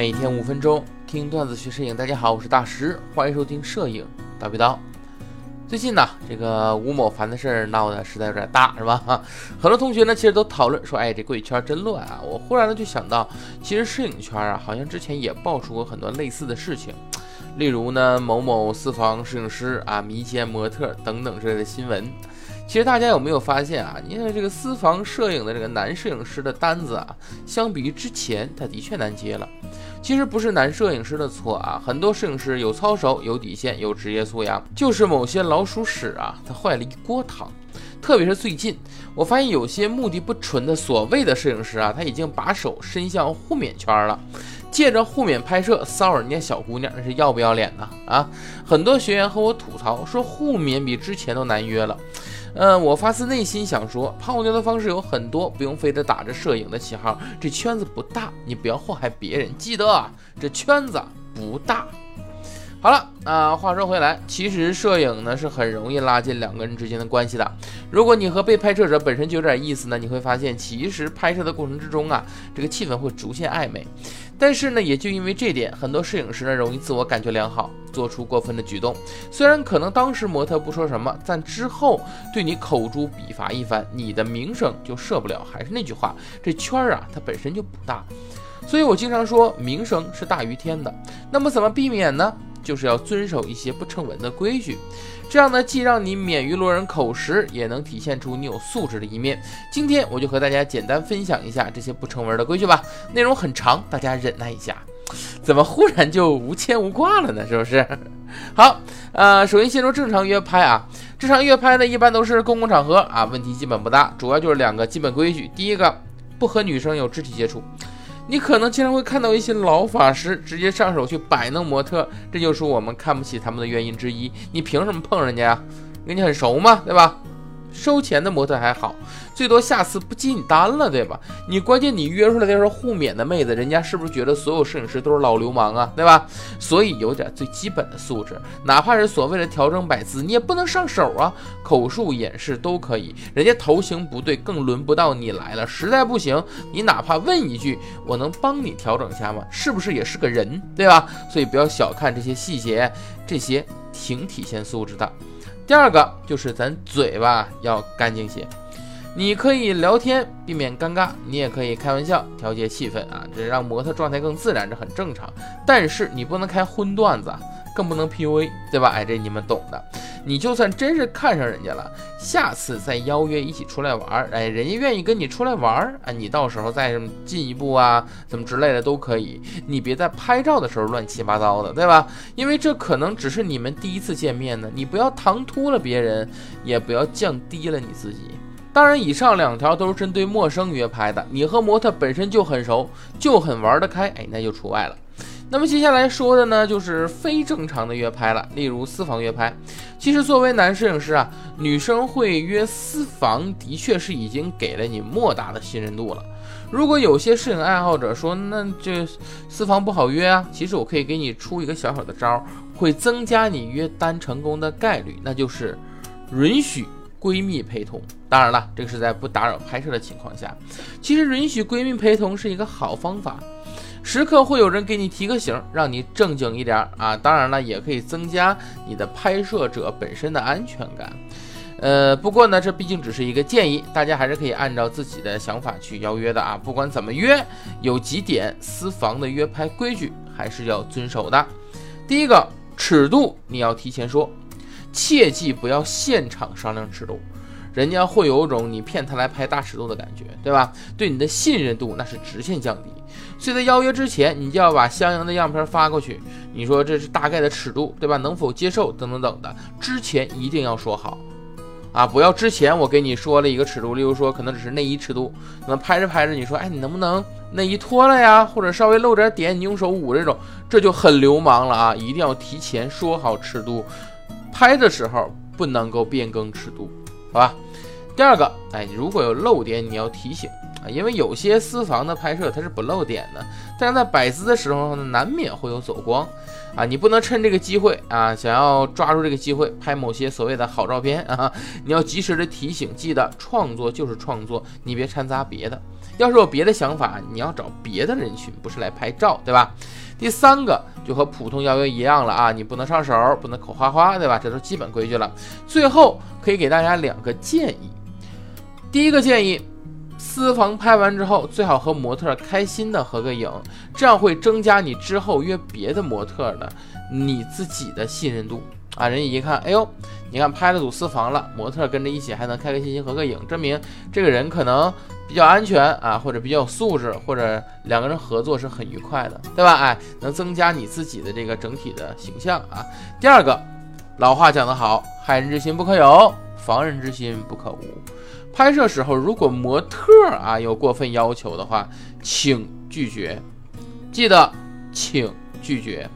每天五分钟听段子学摄影，大家好，我是大石，欢迎收听摄影叨逼叨。最近呢，这个吴某凡的事儿闹得实在有点大，是吧？很多同学呢，其实都讨论说，哎，这贵圈真乱啊！我忽然呢就想到，其实摄影圈啊，好像之前也爆出过很多类似的事情，例如呢，某某私房摄影师啊，迷奸模特等等之类的新闻。其实大家有没有发现啊？你看这个私房摄影的这个男摄影师的单子啊，相比于之前，他的确难接了。其实不是男摄影师的错啊，很多摄影师有操守、有底线、有职业素养，就是某些老鼠屎啊，他坏了一锅汤。特别是最近，我发现有些目的不纯的所谓的摄影师啊，他已经把手伸向互免圈了，借着互免拍摄骚扰人家小姑娘，那是要不要脸呢？啊，很多学员和我吐槽说，互免比之前都难约了。嗯，我发自内心想说，泡妞的方式有很多，不用非得打着摄影的旗号。这圈子不大，你不要祸害别人。记得啊，这圈子不大。好了，那话说回来，其实摄影呢是很容易拉近两个人之间的关系的。如果你和被拍摄者本身就有点意思呢，你会发现，其实拍摄的过程之中啊，这个气氛会逐渐暧昧。但是呢，也就因为这点，很多摄影师呢容易自我感觉良好，做出过分的举动。虽然可能当时模特不说什么，但之后对你口诛笔伐一番，你的名声就设不了。还是那句话，这圈儿啊，它本身就不大。所以我经常说，名声是大于天的。那么怎么避免呢？就是要遵守一些不成文的规矩，这样呢，既让你免于落人口实，也能体现出你有素质的一面。今天我就和大家简单分享一下这些不成文的规矩吧，内容很长，大家忍耐一下。怎么忽然就无牵无挂了呢？是不是？好，呃，首先先说正常约拍啊，正常约拍呢，一般都是公共场合啊，问题基本不大，主要就是两个基本规矩。第一个，不和女生有肢体接触。你可能经常会看到一些老法师直接上手去摆弄模特，这就是我们看不起他们的原因之一。你凭什么碰人家呀？跟你很熟嘛？对吧？收钱的模特还好，最多下次不接你单了，对吧？你关键你约出来的是互免的妹子，人家是不是觉得所有摄影师都是老流氓啊，对吧？所以有点最基本的素质，哪怕是所谓的调整摆姿，你也不能上手啊，口述演示都可以。人家头型不对，更轮不到你来了。实在不行，你哪怕问一句，我能帮你调整一下吗？是不是也是个人，对吧？所以不要小看这些细节，这些挺体现素质的。第二个就是咱嘴巴要干净些，你可以聊天避免尴尬，你也可以开玩笑调节气氛啊，这让模特状态更自然，这很正常。但是你不能开荤段子。更不能 PUA，对吧？哎，这你们懂的。你就算真是看上人家了，下次再邀约一起出来玩，哎，人家愿意跟你出来玩，哎，你到时候再什么进一步啊，怎么之类的都可以。你别在拍照的时候乱七八糟的，对吧？因为这可能只是你们第一次见面呢。你不要唐突了别人，也不要降低了你自己。当然，以上两条都是针对陌生约拍的。你和模特本身就很熟，就很玩得开，哎，那就除外了。那么接下来说的呢，就是非正常的约拍了，例如私房约拍。其实作为男摄影师啊，女生会约私房，的确是已经给了你莫大的信任度了。如果有些摄影爱好者说，那这私房不好约啊，其实我可以给你出一个小小的招，会增加你约单成功的概率，那就是允许闺蜜陪同。当然了，这个是在不打扰拍摄的情况下。其实允许闺蜜陪同是一个好方法。时刻会有人给你提个醒，让你正经一点啊！当然了，也可以增加你的拍摄者本身的安全感。呃，不过呢，这毕竟只是一个建议，大家还是可以按照自己的想法去邀约的啊。不管怎么约，有几点私房的约拍规矩还是要遵守的。第一个，尺度你要提前说，切记不要现场商量尺度。人家会有种你骗他来拍大尺度的感觉，对吧？对你的信任度那是直线降低。所以在邀约之前，你就要把相应的样片发过去。你说这是大概的尺度，对吧？能否接受等等等的，之前一定要说好啊！不要之前我给你说了一个尺度，例如说可能只是内衣尺度，那拍着拍着你说，哎，你能不能内衣脱了呀？或者稍微露点点，你用手捂这种，这就很流氓了啊！一定要提前说好尺度，拍的时候不能够变更尺度。好吧，第二个，哎，如果有漏点，你要提醒。啊，因为有些私房的拍摄它是不露点的，但是在摆姿的时候呢，难免会有走光啊，你不能趁这个机会啊，想要抓住这个机会拍某些所谓的好照片啊，你要及时的提醒，记得创作就是创作，你别掺杂别的。要是有别的想法，你要找别的人群，不是来拍照，对吧？第三个就和普通邀约一样了啊，你不能上手，不能口花花，对吧？这都基本规矩了。最后可以给大家两个建议，第一个建议，私房拍完之后，最好和模特开心的合个影，这样会增加你之后约别的模特的你自己的信任度。啊，人家一看，哎呦，你看拍了组私房了，模特跟着一起还能开开心心合个影，证明这个人可能比较安全啊，或者比较有素质，或者两个人合作是很愉快的，对吧？哎，能增加你自己的这个整体的形象啊。第二个，老话讲得好，害人之心不可有，防人之心不可无。拍摄时候，如果模特啊有过分要求的话，请拒绝，记得请拒绝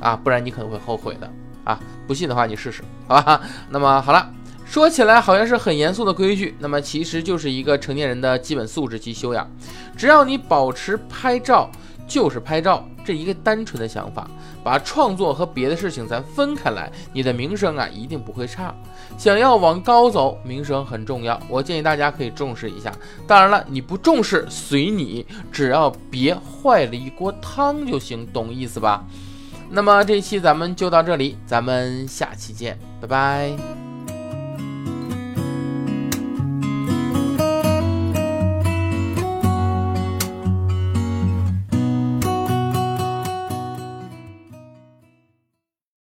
啊，不然你可能会后悔的。啊，不信的话你试试，好吧？那么好了，说起来好像是很严肃的规矩，那么其实就是一个成年人的基本素质及修养。只要你保持拍照就是拍照这一个单纯的想法，把创作和别的事情咱分开来，你的名声啊一定不会差。想要往高走，名声很重要，我建议大家可以重视一下。当然了，你不重视随你，只要别坏了一锅汤就行，懂意思吧？那么这一期咱们就到这里，咱们下期见，拜拜。